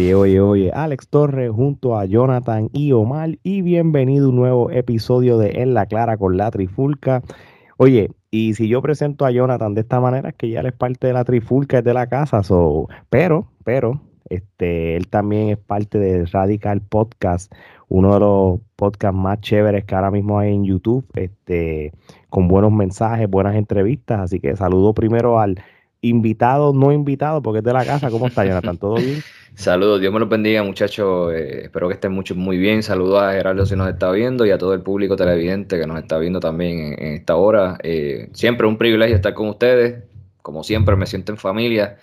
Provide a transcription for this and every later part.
Oye, oye, oye, Alex Torres junto a Jonathan y Omar y bienvenido a un nuevo episodio de En la Clara con la Trifulca. Oye, y si yo presento a Jonathan de esta manera es que ya él es parte de la Trifulca, es de la casa, so, pero, pero, este, él también es parte de Radical Podcast, uno de los podcasts más chéveres que ahora mismo hay en YouTube, este, con buenos mensajes, buenas entrevistas, así que saludo primero al invitado, no invitado, porque es de la casa. ¿Cómo está, Jonathan? ¿Todo bien? Saludos, Dios me los bendiga, muchachos. Eh, espero que estén mucho, muy bien. Saludos a Gerardo si nos está viendo y a todo el público televidente que nos está viendo también en, esta hora. Eh, siempre un privilegio estar con ustedes. Como siempre, me siento en familia.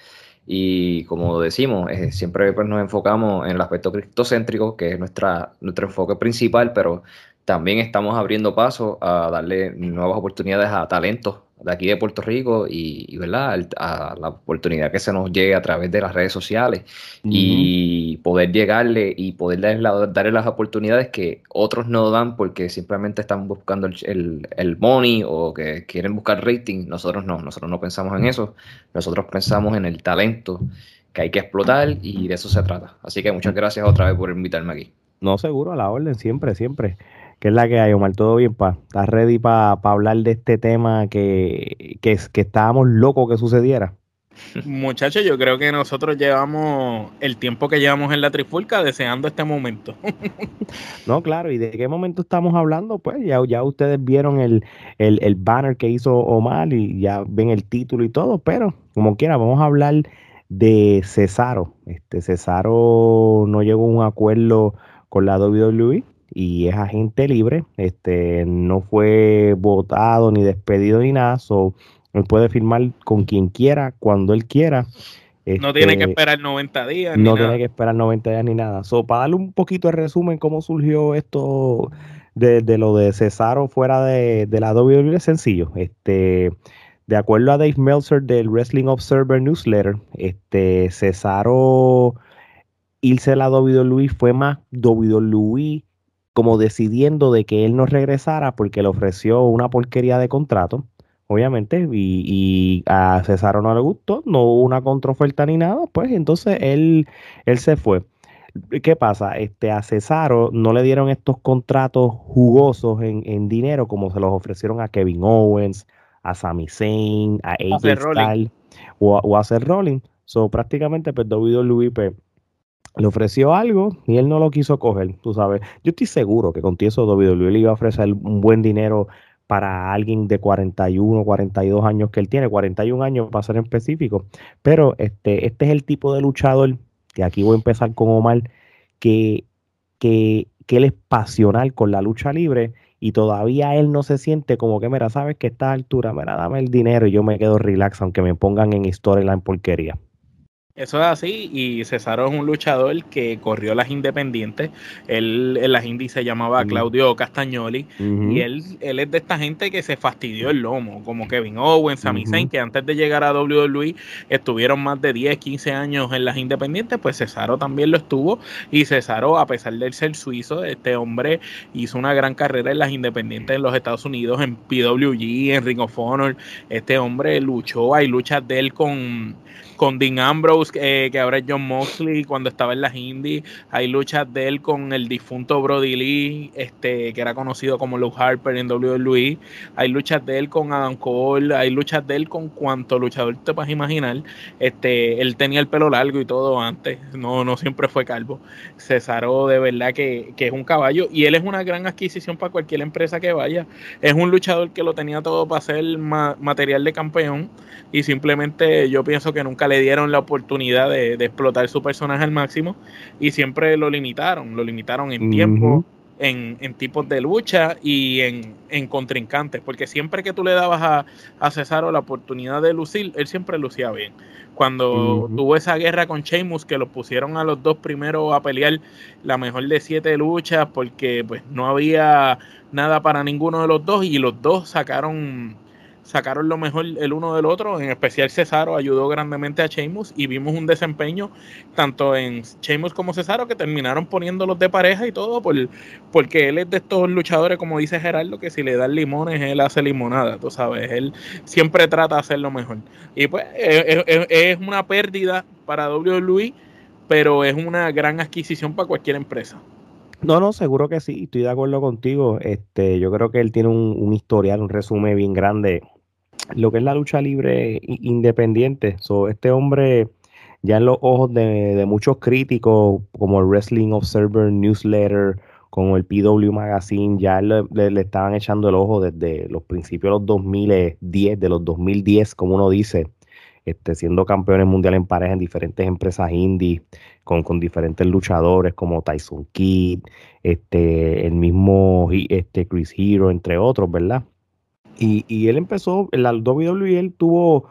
Y como decimos, eh, siempre pues, nos enfocamos en el aspecto criptocéntrico, que es nuestra, nuestro enfoque principal, pero también estamos abriendo paso a darle nuevas oportunidades a talentos de aquí de Puerto Rico y, ¿verdad? a la oportunidad que se nos llegue a través de las redes sociales y poder llegarle y poder darle, las oportunidades que otros no dan porque simplemente están buscando el, el, money o que quieren buscar rating. Nosotros no, nosotros no pensamos en eso, nosotros pensamos en el talento que hay que explotar y de eso se trata. Así que muchas gracias otra vez por invitarme aquí. No, seguro, a la orden, siempre, siempre. ¿Qué es la que hay, Omar? ¿Todo bien, pa? ¿Estás ready para hablar de este tema que, que, que estábamos locos que sucediera? Muchachos, yo creo que nosotros llevamos el tiempo que llevamos en la trifulca deseando este momento. no, claro, ¿y de qué momento estamos hablando? Pues ya, ya ustedes vieron el, el, banner que hizo Omar y ya ven el título y todo, pero como quiera, vamos a hablar de Cesaro. Este Cesaro no llegó a un acuerdo con la WWE y es agente libre, este, no fue votado ni despedido ni nada, so, él puede firmar con quien quiera, cuando él quiera. no tiene que este, esperar 90 días. No tiene que esperar 90 días ni nada. So, para darle un poquito de resumen cómo surgió esto de, lo de Cesaro fuera de, la WWE, es sencillo. Este, de acuerdo a Dave Meltzer del Wrestling Observer Newsletter, este, Cesaro irse a la WWE fue más WWE como decidiendo de que él no regresara porque le ofreció una porquería de contrato, obviamente, y, a Cesaro no le gustó, no hubo una contraoferta ni nada, pues entonces él, él se fue. ¿Qué pasa? Este, a Cesaro no le dieron estos contratos jugosos en, dinero como se los ofrecieron a Kevin Owens, a Sami Zayn, a AJ Styles o, o, a Seth Rollins. So, prácticamente pues WWE pues, le ofreció algo y él no lo quiso coger, tú sabes. Yo estoy seguro que con eso WWE le iba a ofrecer un buen dinero para alguien de 41, 42 años que él tiene, 41 años para ser específico. Pero este, este es el tipo de luchador, que aquí voy a empezar con Omar, que, que, que él es pasional con la lucha libre y todavía él no se siente como que, mira, sabes que a esta altura, mira, dame el dinero y yo me quedo relax, aunque me pongan en historia en porquería. Eso es así, y Cesaro es un luchador que corrió las independientes. Él en las indies se llamaba Claudio Castagnoli, y él, él es de esta gente que se fastidió el lomo, como Kevin Owens, Sami Zayn, que antes de llegar a WWE estuvieron más de 10, 15 años en las independientes, pues Cesaro también lo estuvo, y Cesaro, a pesar de ser suizo, este hombre hizo una gran carrera en las independientes en los Estados Unidos, en PWG, en Ring of Honor. Este hombre luchó, hay luchas de él con con Dean Ambrose, eh, que ahora es John Moxley, cuando estaba en las indies. Hay luchas de él con el difunto Brody Lee, este, que era conocido como Luke Harper en WWE. Hay luchas de él con Adam Cole, hay luchas de él con cuanto luchador te puedas imaginar. Este, él tenía el pelo largo y todo antes, no, no siempre fue calvo. Cesaro de verdad que, que es un caballo y él es una gran adquisición para cualquier empresa que vaya. Es un luchador que lo tenía todo para ser material de campeón y simplemente yo pienso que nunca le dieron la oportunidad de, explotar su personaje al máximo y siempre lo limitaron, lo limitaron en tiempo, en, tipos de lucha y en, contrincantes, porque siempre que tú le dabas a, a Cesaro la oportunidad de lucir, él siempre lucía bien. Cuando tuvo esa guerra con Sheamus, que los pusieron a los dos primero a pelear la mejor de siete luchas, porque pues no había nada para ninguno de los dos y los dos sacaron sacaron lo mejor el uno del otro, en especial Cesaro ayudó grandemente a Sheamus y vimos un desempeño tanto en Sheamus como Cesaro que terminaron poniéndolos de pareja y todo por, porque él es de estos luchadores, como dice Gerardo, que si le dan limones, él hace limonada, tú sabes, él siempre trata de hacer lo mejor. Y pues es, una pérdida para WWE pero es una gran adquisición para cualquier empresa. No, no, seguro que sí, estoy de acuerdo contigo. Este, yo creo que él tiene un, historial, un resumen bien grande. Lo que es la lucha libre independiente. So, este hombre, ya en los ojos de, muchos críticos, como el Wrestling Observer Newsletter, como el PW Magazine, ya le, le, estaban echando el ojo desde los principios de los 2010, de los 2010, como uno dice, este, siendo campeones mundiales en pareja en diferentes empresas indie, con, con diferentes luchadores como Tyson Kidd, este, el mismo este, Chris Hero, entre otros, ¿verdad? Y, y él empezó, en la WWE él tuvo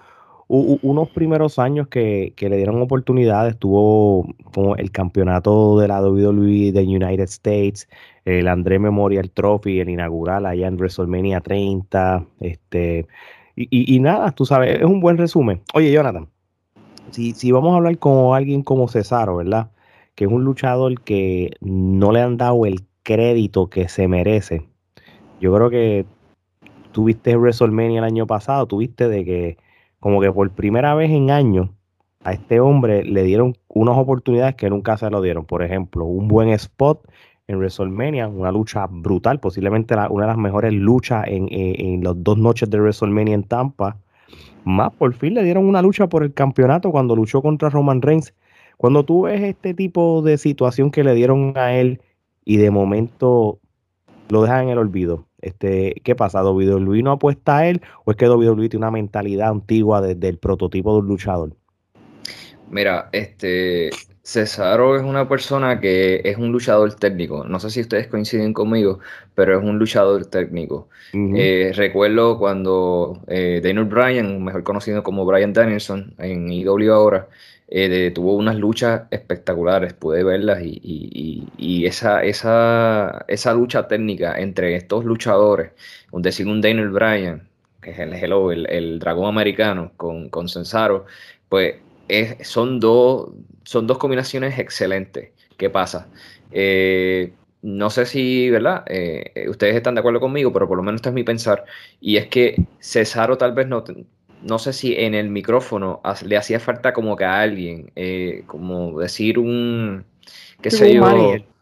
unos primeros años que, le dieron oportunidades, tuvo como el campeonato de la WWE de United States, el André Memorial Trophy, el inaugural allá en WrestleMania 30, este, y, nada, tú sabes, es un buen resumen. Oye, Jonathan, si, si vamos a hablar con alguien como Cesaro, ¿verdad? Que es un luchador que no le han dado el crédito que se merece. Yo creo que tuviste WrestleMania el año pasado, tuviste de que como que por primera vez en años a este hombre le dieron unas oportunidades que nunca se lo dieron. Por ejemplo, un buen spot en WrestleMania, una lucha brutal, posiblemente una de las mejores luchas en, en, las dos noches de WrestleMania en Tampa. Más por fin le dieron una lucha por el campeonato cuando luchó contra Roman Reigns. Cuando tú ves este tipo de situación que le dieron a él y de momento lo dejan en el olvido, este, ¿qué pasa? ¿WWE no apuesta a él o es que WWE tiene una mentalidad antigua desde el prototipo de un luchador? Mira, este, Cesaro es una persona que es un luchador técnico. No sé si ustedes coinciden conmigo, pero es un luchador técnico. Eh, recuerdo cuando eh, Daniel Bryan, mejor conocido como Bryan Danielson, en IW ahora, eh, tuvo unas luchas espectaculares, pude verlas y, esa, esa, esa, lucha técnica entre estos luchadores, un decir un Daniel Bryan, que es el, el, el dragón americano, con, con Cesaro, pues son, dos, son dos combinaciones excelentes. ¿Qué pasa? Eh, no sé si, ¿verdad? Eh, ustedes están de acuerdo conmigo, pero por lo menos este es mi pensar. Y es que Cesaro tal vez no, no sé si en el micrófono le hacía falta como que a alguien, eh, como decir un, qué sé yo,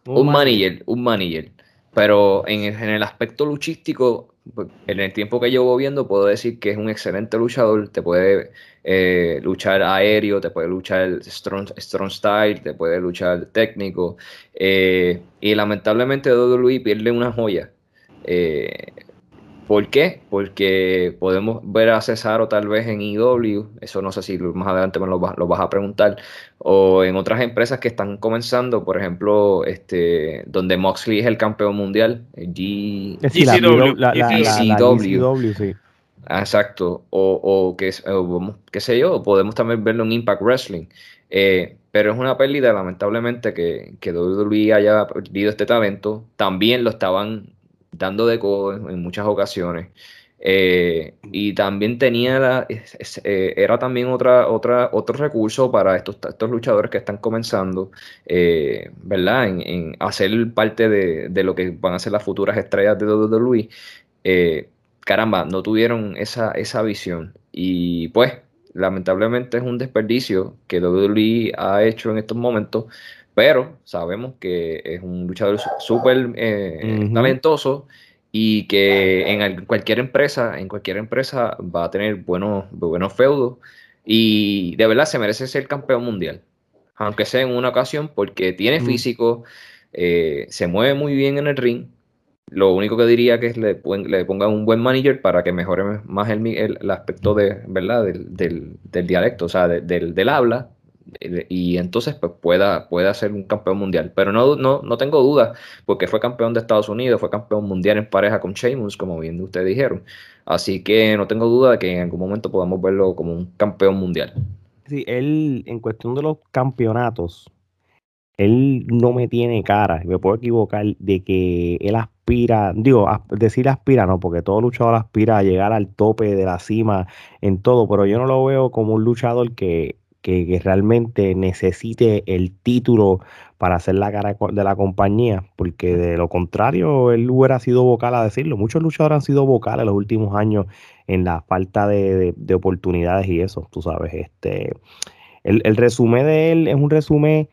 un manager, un manager. Pero en en el aspecto luchístico, pues, en el tiempo que llevo viendo, puedo decir que es un excelente luchador. Te puede eh, luchar aéreo, te puede luchar strong, strong style, te puede luchar técnico. Eh, y lamentablemente WWE pierde una joya. Eh, ¿Por qué? Porque podemos ver a Cesaro tal vez en IW, eso no sé si más adelante me lo, vas a preguntar, o en otras empresas que están comenzando, por ejemplo, este, donde Moxley es el campeón mundial, el G, GCW, sí. Exacto, o, o, que, qué sé yo, podemos también verlo en Impact Wrestling. Eh, pero es una pérdida, lamentablemente, que, que WWE haya perdido este talento. También lo estaban dando de codo en muchas ocasiones. Eh, y también tenía la, eh, era también otra, otra, otro recurso para estos, estos luchadores que están comenzando, eh, ¿verdad? En, hacer parte de, de, lo que van a ser las futuras estrellas de WWE. caramba, no tuvieron esa, esa visión. Y pues, lamentablemente es un desperdicio que WWE ha hecho en estos momentos pero sabemos que es un luchador súper eh, talentoso y que en cualquier empresa, en cualquier empresa va a tener buenos, buenos feudos y de verdad se merece ser campeón mundial, aunque sea en una ocasión porque tiene físico, eh, se mueve muy bien en el ring. Lo único que diría que es le, le pongan un buen manager para que mejore más el, el, aspecto de, ¿verdad? Del, del, dialecto, o sea, del, del habla, y entonces pues pueda, pueda ser un campeón mundial. Pero no, no, no tengo dudas, porque fue campeón de Estados Unidos, fue campeón mundial en pareja con Sheamus, como bien ustedes dijeron. Así que no tengo duda de que en algún momento podamos verlo como un campeón mundial. Sí, él, en cuestión de los campeonatos, él no me tiene cara, me puedo equivocar, de que él aspira, digo, decir aspira, no, porque todo luchador aspira a llegar al tope de la cima en todo, pero yo no lo veo como un luchador que que, realmente necesite el título para hacer la cara de la compañía, porque de lo contrario, él hubiera sido vocal a decirlo. Muchos luchadores han sido vocales en los últimos años en la falta de, oportunidades y eso, tú sabes. Este, el, resumen de él es un resumen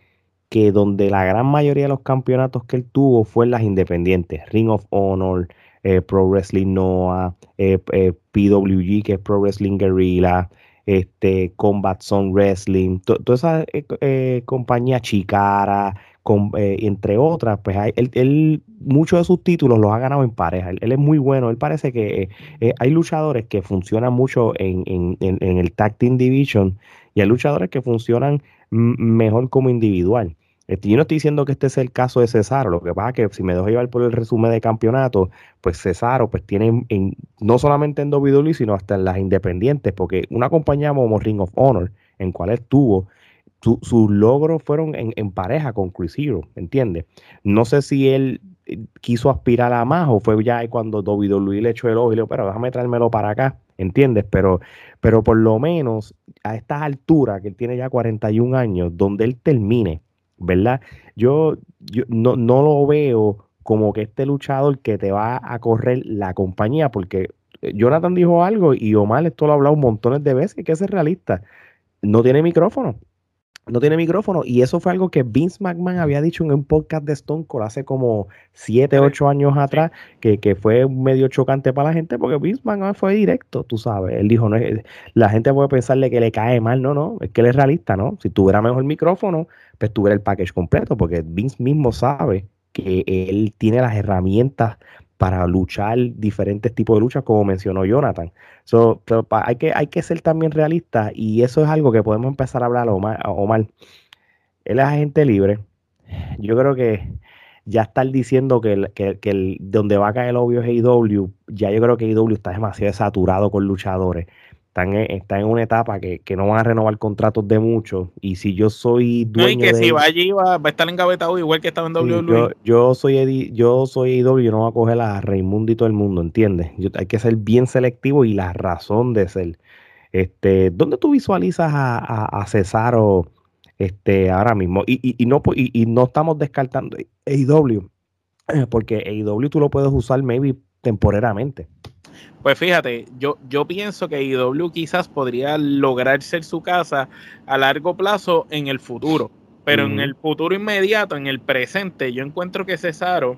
que donde la gran mayoría de los campeonatos que él tuvo fue en las independientes, Ring of Honor, eh, Pro Wrestling Noah, eh, eh, PWG, que es Pro Wrestling Guerrilla, este, Combat Zone Wrestling, toda esa compañía Chicara, entre otras, pues él, muchos de sus títulos los ha ganado en pareja. Él, es muy bueno. Él parece que hay luchadores que funcionan mucho en, en, el Tag Team Division y hay luchadores que funcionan mejor como individual. Este, yo no estoy diciendo que este es el caso de Cesaro, lo que pasa es que si me dejo llevar por el resumen de campeonato, pues Cesaro pues tiene en, no solamente en WWE, sino hasta en las independientes, porque una compañía como Ring of Honor, en cual estuvo, sus logros fueron en, pareja con Chris Hero, ¿entiendes? No sé si él eh, quiso aspirar a más o fue ya cuando WWE le echó el ojo y le dijo, pero déjame traérmelo para acá, ¿entiendes? Pero, pero por lo menos a estas alturas, que él tiene ya 41 años, donde él termine ¿verdad? Yo, yo no, no lo veo como que este luchador que te va a correr la compañía, porque eh, Jonathan dijo algo y Omar esto lo ha hablado montones de veces, que ser realista. No tiene micrófono. No tiene micrófono. Y eso fue algo que Vince McMahon había dicho en un podcast de Stone Cold hace como 7, 8 años atrás, que, que, fue medio chocante para la gente, porque Vince McMahon fue directo, tú sabes. Él dijo, no, la gente puede pensarle que le cae mal. No, no, es que él es realista, ¿no? Si tuviera mejor micrófono, pues tuviera el package completo, porque Vince mismo sabe que él tiene las herramientas para luchar diferentes tipos de luchas, como mencionó Jonathan. So, hay, que, hay que ser también realistas y eso es algo que podemos empezar a hablar, Omar. Omar. Él es agente libre. Yo creo que ya estar diciendo que, el, que, el, donde va a caer el obvio es AEW, ya yo creo que AEW está demasiado saturado con luchadores están en, en una etapa que, no van a renovar contratos de mucho. Y si yo soy dueño. No, y que si va allí va, a estar engavetado igual que estaba en WWE. yo, soy yo soy IW, yo no voy a coger a Raimundo y todo el mundo, ¿entiendes? Yo, hay que ser bien selectivo y la razón de ser. Este, ¿Dónde tú visualizas a, a, Cesaro este, ahora mismo? Y, y, no, y, no estamos descartando AEW, porque AEW tú lo puedes usar maybe temporariamente. Pues fíjate, yo, yo pienso que IW quizás podría lograr ser su casa a largo plazo en el futuro, pero en el futuro inmediato, en el presente, yo encuentro que Cesaro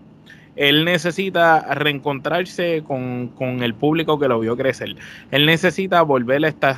él necesita reencontrarse con, el público que lo vio crecer. Él necesita volver a estas,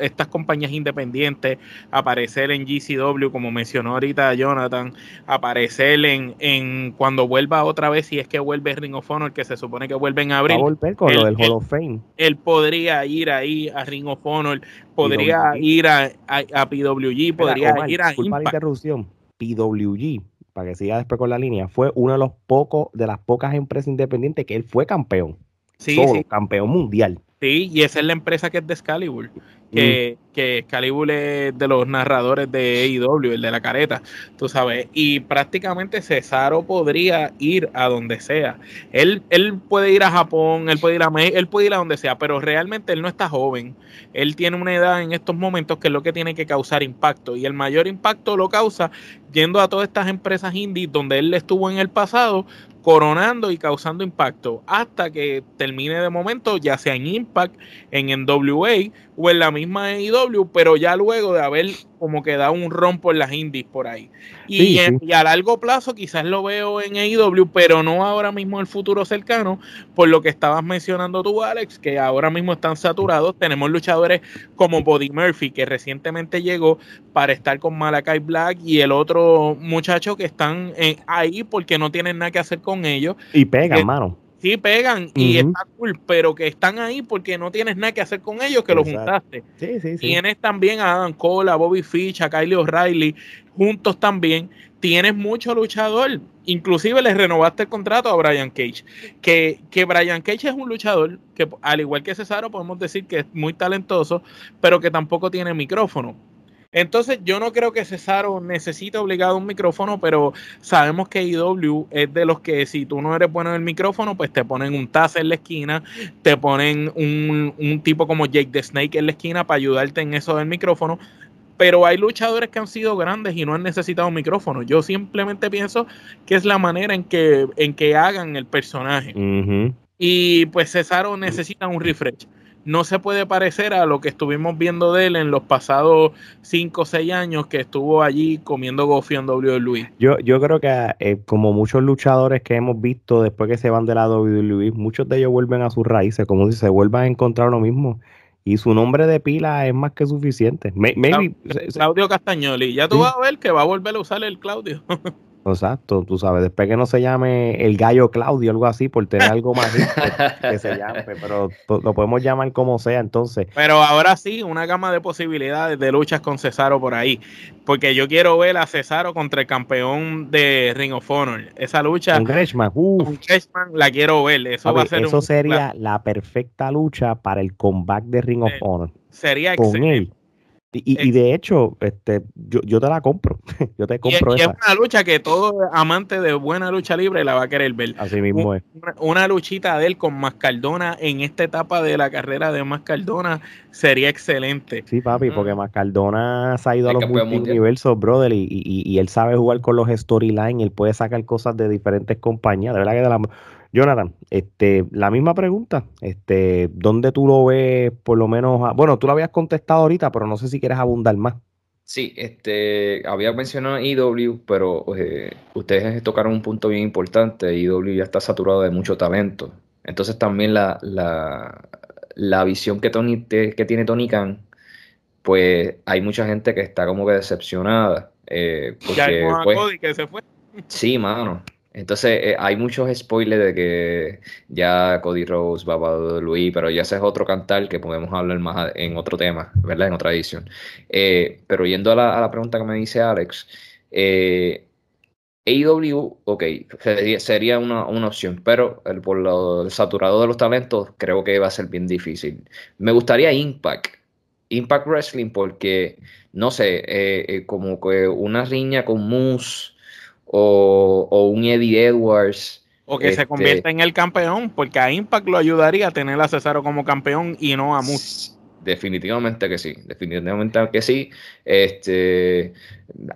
estas compañías independientes, aparecer en GCW, como mencionó ahorita Jonathan, aparecer en, en cuando vuelva otra vez, si es que vuelve Ring of Honor, que se supone que vuelven a abrir. volver con lo del Hall of Fame. Él podría ir ahí a Ring of Honor, podría ir a, a, PWG, podría ir a Impact. la interrupción. PWG para que siga después con la línea, fue uno de los pocos, de las pocas empresas independientes que él fue campeón. Sí, sí. campeón mundial. Sí, y esa es la empresa que es de Excalibur que, mm. que es de los narradores de AEW, el de la careta, tú sabes, y prácticamente Cesaro podría ir a donde sea. Él, él puede ir a Japón, él puede ir a México, él puede ir a donde sea, pero realmente él no está joven. Él tiene una edad en estos momentos que es lo que tiene que causar impacto, y el mayor impacto lo causa yendo a todas estas empresas indies donde él estuvo en el pasado, coronando y causando impacto hasta que termine de momento, ya sea en Impact, en NWA o en la misma AEW, pero ya luego de haber como que dado un rompo en las indies por ahí. Y, a largo plazo quizás lo veo en AEW, pero no ahora mismo en el futuro cercano, por lo que estabas mencionando tú, Alex, que ahora mismo están saturados. Tenemos luchadores como Body Murphy, que recientemente llegó para estar con Malakai Black, y el otro muchacho que están eh, ahí porque no tienen nada que hacer con ellos. Y pegan, eh, mano sí pegan y está cool, pero que están ahí porque no tienes nada que hacer con ellos, que los juntaste. Sí, sí, sí. Tienes también a Adam Cole, a Bobby Fish, a Kylie O'Reilly, juntos también. Tienes mucho luchador. Inclusive le renovaste el contrato a Brian Cage. Que, que Brian Cage es un luchador que, al igual que Cesaro, podemos decir que es muy talentoso, pero que tampoco tiene micrófono. Entonces, yo no creo que Cesaro necesite obligado un micrófono, pero sabemos que IW es de los que si tú no eres bueno en el micrófono, pues te ponen un Taz en la esquina, te ponen un, un tipo como Jake the Snake en la esquina para ayudarte en eso del micrófono. Pero hay luchadores que han sido grandes y no han necesitado un micrófono. Yo simplemente pienso que es la manera en que, en que hagan el personaje. Y pues Cesaro necesita un refresh no se puede parecer a lo que estuvimos viendo de él en los pasados 5 o 6 años que estuvo allí comiendo gofio en WWE. Yo, yo creo que eh, como muchos luchadores que hemos visto después que se van de la WWE, muchos de ellos vuelven a sus raíces, como si se vuelvan a encontrar lo mismo. Y su nombre de pila es más que suficiente. Claudio Castagnoli. Ya tú vas a ver que va a volver a usar el Claudio. Exacto, tú sabes, después que no se llame el gallo Claudio, algo así, por tener algo más que se llame, pero lo podemos llamar como sea entonces. Pero ahora sí, una gama de posibilidades de luchas con Cesaro por ahí, porque yo quiero ver a Cesaro contra el campeón de Ring of Honor. Esa lucha con Gresham, la quiero ver. Eso va a ser Eso sería la perfecta lucha para el comeback de Ring of eh, Honor. Sería con excelente. Y, de hecho, este, yo, yo, te la compro. yo te compro y, es una lucha que todo amante de buena lucha libre la va a querer ver. Así mismo es. Una, luchita de él con Mascardona en esta etapa de la carrera de Mascardona sería excelente. Sí, papi, porque Mascardona se ha ido a los universos, brother, y, y, él sabe jugar con los storylines, él puede sacar cosas de diferentes compañías. De verdad que de la Jonathan, este, la misma pregunta, este, ¿dónde tú lo ves por lo menos? bueno, tú lo habías contestado ahorita, pero no sé si quieres abundar más. Sí, este, había mencionado IW, pero eh, ustedes tocaron un punto bien importante. IW ya está saturado de mucho talento. Entonces también la, la, visión que, Tony, que tiene Tony Khan, pues hay mucha gente que está como que decepcionada. Eh, porque, pues, que se fue. Sí, mano. Entonces, eh, hay muchos spoilers de que ya Cody Rose va a Luis, pero ya ese es otro cantar que podemos hablar más en otro tema, ¿verdad? En otra edición. Eh, pero yendo a la, pregunta que me dice Alex, eh, AEW, ok, sería, una, opción, pero por lo saturado de los talentos, creo que va a ser bien difícil. Me gustaría Impact, Impact Wrestling, porque, no sé, eh, como que una riña con Moose o, un Eddie Edwards. O que se este, convierta en el campeón, porque a Impact lo ayudaría a tener a Cesaro como campeón y no a Moose. Definitivamente que sí, definitivamente que sí. Este,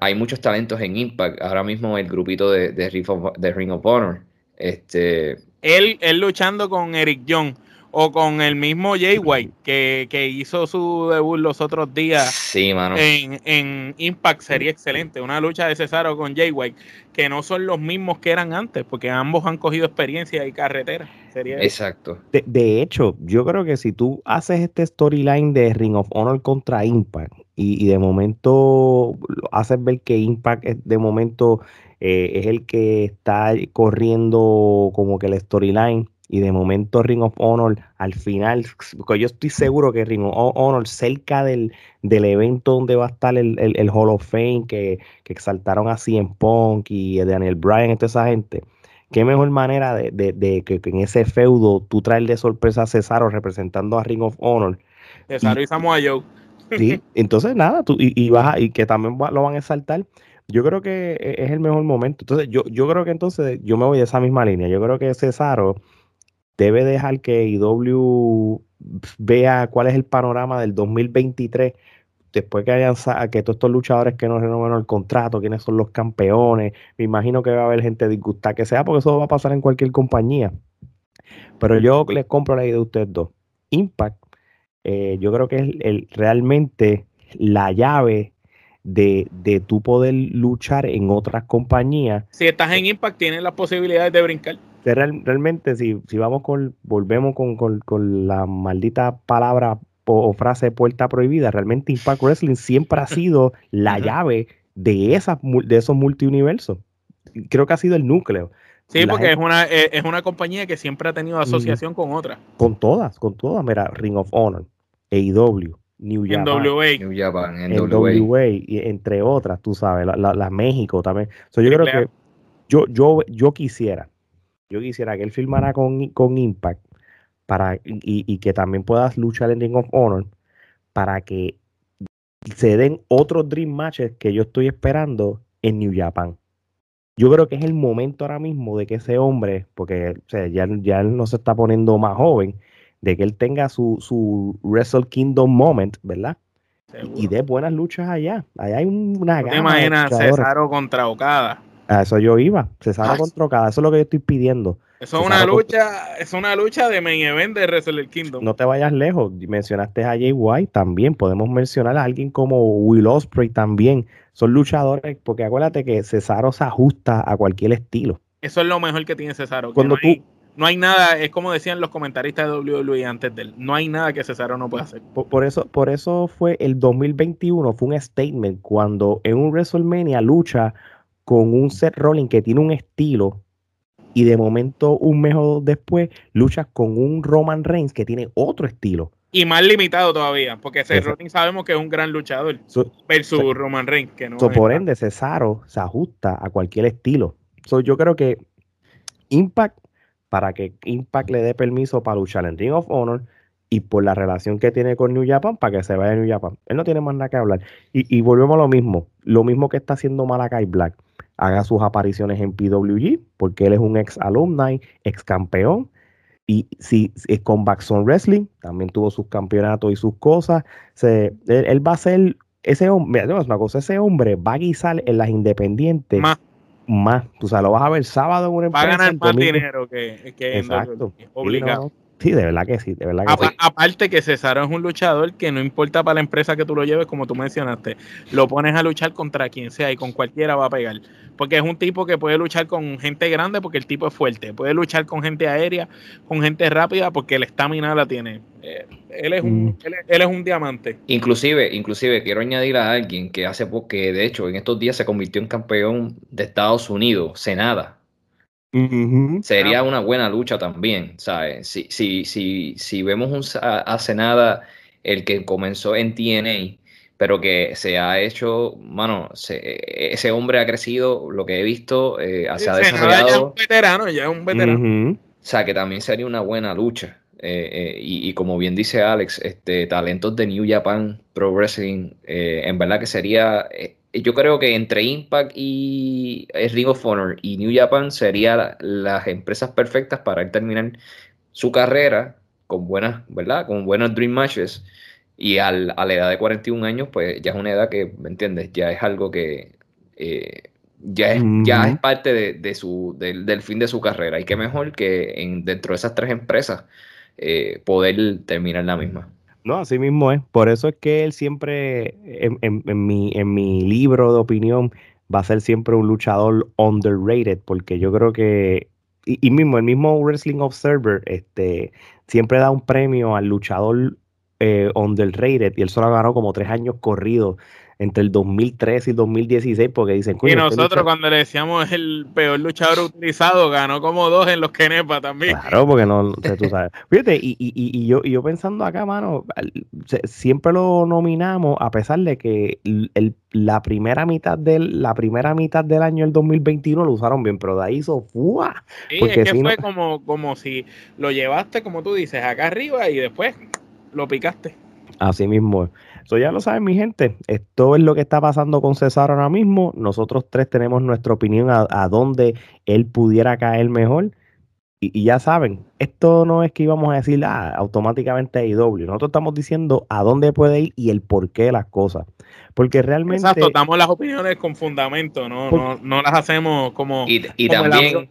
hay muchos talentos en Impact. Ahora mismo el grupito de, de, Ring, of, Honor. Este, él, él luchando con Eric Young o con el mismo Jay White que, hizo su debut los otros días En, Impact sería excelente. Una lucha de Cesaro con Jay White que no son los mismos que eran antes porque ambos han cogido experiencia y carretera. Sería Exacto. De, hecho, yo creo que si tú haces este storyline de Ring of Honor contra Impact y, de momento haces ver que Impact de momento eh, es el que está corriendo como que el storyline y de momento Ring of Honor al final, yo estoy seguro que Ring of Honor cerca del, del evento donde va a estar el, el, Hall of Fame que, que, exaltaron a CM Punk y a Daniel Bryan y toda esa gente, qué mejor manera de, de, que, en ese feudo tú traes de sorpresa a Cesaro representando a Ring of Honor. Cesaro y, Samoa Joe. Sí, entonces nada, tú, y, y, vas y que también lo van a exaltar yo creo que e, es el mejor momento. Entonces, yo, yo creo que entonces yo me voy de esa misma línea. Yo creo que Cesaro debe dejar que IW vea cuál es el panorama del 2023 después que hayan que todos estos luchadores que no renovaron el contrato, quiénes son los campeones, me imagino que va a haber gente disgustada que sea, porque eso va a pasar en cualquier compañía. Pero yo les compro la idea de ustedes dos. Impact, eh, yo creo que es el, realmente la llave de, de tu poder luchar en otras compañías. Si estás en Impact, tienes las posibilidades de brincar realmente, si, si vamos con, volvemos con, la maldita palabra o, frase puerta prohibida, realmente Impact Wrestling siempre ha sido la llave de, esas, de esos multiuniversos. Creo que ha sido el núcleo. Sí, porque es, una, eh, es una compañía que siempre ha tenido asociación con otras. Con todas, con todas. Mira, Ring of Honor, AEW, New Japan, New Japan NWA. y entre otras, tú sabes, la, México también. yo creo que yo, yo, yo quisiera yo quisiera que él filmara con, con Impact para, y, que también puedas luchar en Ring of Honor para que se den otros Dream Matches que yo estoy esperando en New Japan. Yo creo que es el momento ahora mismo de que ese hombre, porque ya, ya él no se está poniendo más joven, de que él tenga su, su Wrestle Kingdom moment, ¿verdad? Y de buenas luchas allá. Allá hay una gama. ¿Te imaginas Cesaro contra Okada? A eso yo iba. Cesaro contra Okada. Eso es lo que yo estoy pidiendo. Eso es una lucha, es una lucha de main event de Wrestle Kingdom. No te vayas lejos. Mencionaste a Jay White también. Podemos mencionar a alguien como Will Ospreay también. Son luchadores, porque acuérdate que Cesaro se ajusta a cualquier estilo. Eso es lo mejor que tiene Cesaro. Cuando no, hay, no hay nada, es como decían los comentaristas de WWE antes de él. No hay nada que Cesaro no pueda hacer. Por, eso, por eso fue el 2021, fue un statement cuando en un WrestleMania lucha con un Seth Rollins que tiene un estilo y de momento un mes después luchas con un Roman Reigns que tiene otro estilo. Y más limitado todavía, porque Seth Rollins sabemos que es un gran luchador versus Roman Reigns. Que no por ende, Cesaro se ajusta a cualquier estilo. yo creo que Impact, para que Impact le dé permiso para luchar en Ring of Honor y por la relación que tiene con New Japan, para que se vaya a New Japan. Él no tiene más nada que hablar. Y, y volvemos a lo mismo, lo mismo que está haciendo Malakai Black haga sus apariciones en PWG, porque él es un ex alumni, ex campeón. Y si es con Baxon Wrestling, también tuvo sus campeonatos y sus cosas. Se, él, va a ser ese hombre, mira, una cosa, ese hombre va a guisar en las independientes más. Más. Tú sabes, lo vas a ver sábado en una empresa. Va a ganar más dinero que, que Exacto. obligado. Sí, de verdad que sí, de verdad que sí. Aparte que César es un luchador que no importa para la empresa que tú lo lleves, como tú mencionaste, lo pones a luchar contra quien sea y con cualquiera va a pegar. Porque es un tipo que puede luchar con gente grande porque el tipo es fuerte, puede luchar con gente aérea, con gente rápida porque el estamina la tiene. Eh, él, es un, mm. él, es un diamante. Inclusive, inclusive quiero añadir a alguien que hace poco, que de hecho en estos días se convirtió en campeón de Estados Unidos, Senada Sería una buena lucha también, ¿sabes? Si, si, si, si vemos un, hace nada el que comenzó en TNA, pero que se ha hecho, mano, ese hombre ha crecido, lo que he visto, eh, se ha desarrollado. Ya un veterano, ya es un veterano. O sea, que también sería una buena lucha. Eh, eh, y, como bien dice Alex, este, talentos de New Japan Pro Wrestling, en verdad que sería yo creo que entre Impact y Ring of Honor y New Japan serían las empresas perfectas para terminar su carrera con buenas, ¿verdad? Con buenos Dream Matches. Y a la edad de 41 años, pues ya es una edad que, ¿me entiendes? Ya es algo que eh, ya, es, ya es parte de, su, del fin de su carrera. Y qué mejor que en, dentro de esas tres empresas eh, poder terminar la misma. No, así mismo es. Por eso es que él siempre, en, mi, en mi libro de opinión, va a ser siempre un luchador underrated, porque yo creo que, y, mismo, el mismo Wrestling Observer, este, siempre da un premio al luchador eh, underrated, y él solo ganó como tres años corridos entre el 2013 y 2016 porque dicen y este nosotros cuando le decíamos el peor luchador utilizado ganó como dos en los Kenepa también. Claro porque no tú sabes. Fíjate y, y, y, yo, y yo pensando acá mano siempre lo nominamos a pesar de que el, la primera mitad del la primera mitad del año el 2021 lo usaron bien pero de ahí hizo ¡fua! Sí, porque es que fue como, como si lo llevaste como tú dices acá arriba y después lo picaste. Así mismo So ya lo saben, mi gente. Esto es lo que está pasando con César ahora mismo. Nosotros tres tenemos nuestra opinión a, dónde él pudiera caer mejor. Y, ya saben, esto no es que íbamos a decir ah, automáticamente AEW. Nosotros estamos diciendo a dónde puede ir y el porqué de las cosas. Porque realmente. Exacto, damos las opiniones con fundamento, no, no, no las hacemos como. Y, y también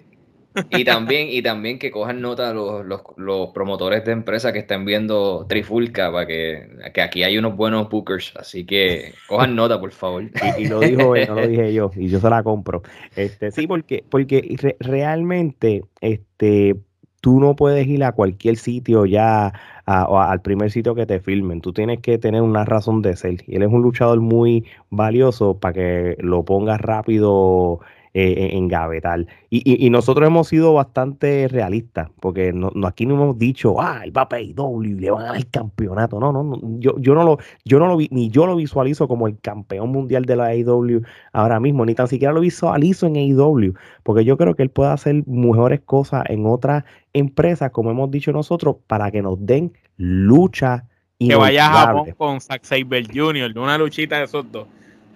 y también, y también que cojan nota los, los, promotores de empresas que estén viendo Trifulca para que, que, aquí hay unos buenos bookers, así que cojan nota, por favor. Y, lo dijo él, no lo dije yo, y yo se la compro. Este, sí, porque, porque realmente este, tú no puedes ir a cualquier sitio ya, al primer sitio que te filmen. Tú tienes que tener una razón de ser. Y él es un luchador muy valioso para que lo pongas rápido eh, en Gavetal. Y, y, nosotros hemos sido bastante realistas, porque no, aquí no hemos dicho, ah, él va a PIW y le van a dar el campeonato. No, no, no yo, yo, no lo, yo no lo vi, ni yo lo visualizo como el campeón mundial de la AEW ahora mismo, ni tan siquiera lo visualizo en AEW, porque yo creo que él puede hacer mejores cosas en otras empresas, como hemos dicho nosotros, para que nos den lucha. Que vaya a Japón con Zack Saber Jr., una luchita de esos dos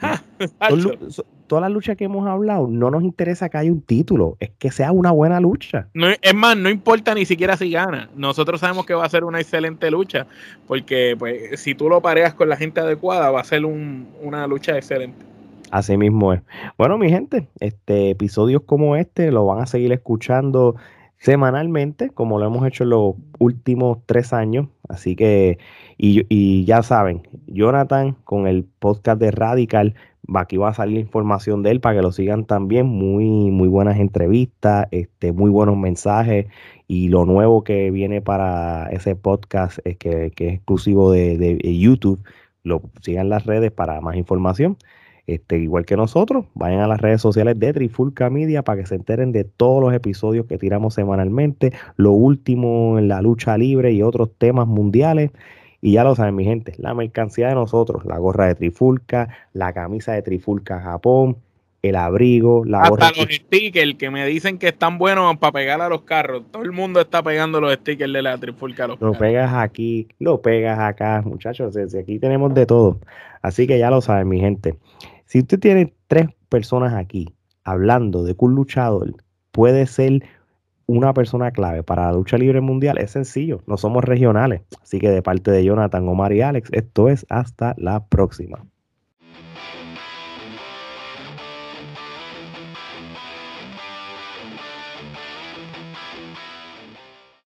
todas las luchas que hemos hablado, no nos interesa que haya un título, es que sea una buena lucha. No, es más, no importa ni siquiera si gana. Nosotros sabemos que va a ser una excelente lucha, porque pues si tú lo pareas con la gente adecuada, va a ser una lucha excelente. Así mismo es. Bueno, mi gente, este episodios como este lo van a seguir escuchando semanalmente, como lo hemos hecho en los últimos tres años. Así que, y, y ya saben, Jonathan con el podcast de Radical Aquí va a salir información de él para que lo sigan también. Muy, muy buenas entrevistas, este, muy buenos mensajes. Y lo nuevo que viene para ese podcast es que, es exclusivo de, YouTube. Lo sigan las redes para más información. Este, igual que nosotros, vayan a las redes sociales de Trifulca Media para que se enteren de todos los episodios que tiramos semanalmente, lo último en la lucha libre y otros temas mundiales. Y ya lo saben, mi gente, la mercancía de nosotros, la gorra de Trifulca, la camisa de Trifulca Japón, el abrigo, la Hasta los stickers que me dicen que están buenos para pegar a los carros. Todo el mundo está pegando los stickers de la Trifulca a los Lo pegas aquí, lo pegas acá, muchachos. Aquí tenemos de todo. Así que ya lo saben, mi gente. Si usted tiene tres personas aquí hablando de que un luchador puede ser una persona clave para la lucha libre mundial es sencillo, no somos regionales. Así que de parte de Jonathan, Omar y Alex, esto es hasta la próxima.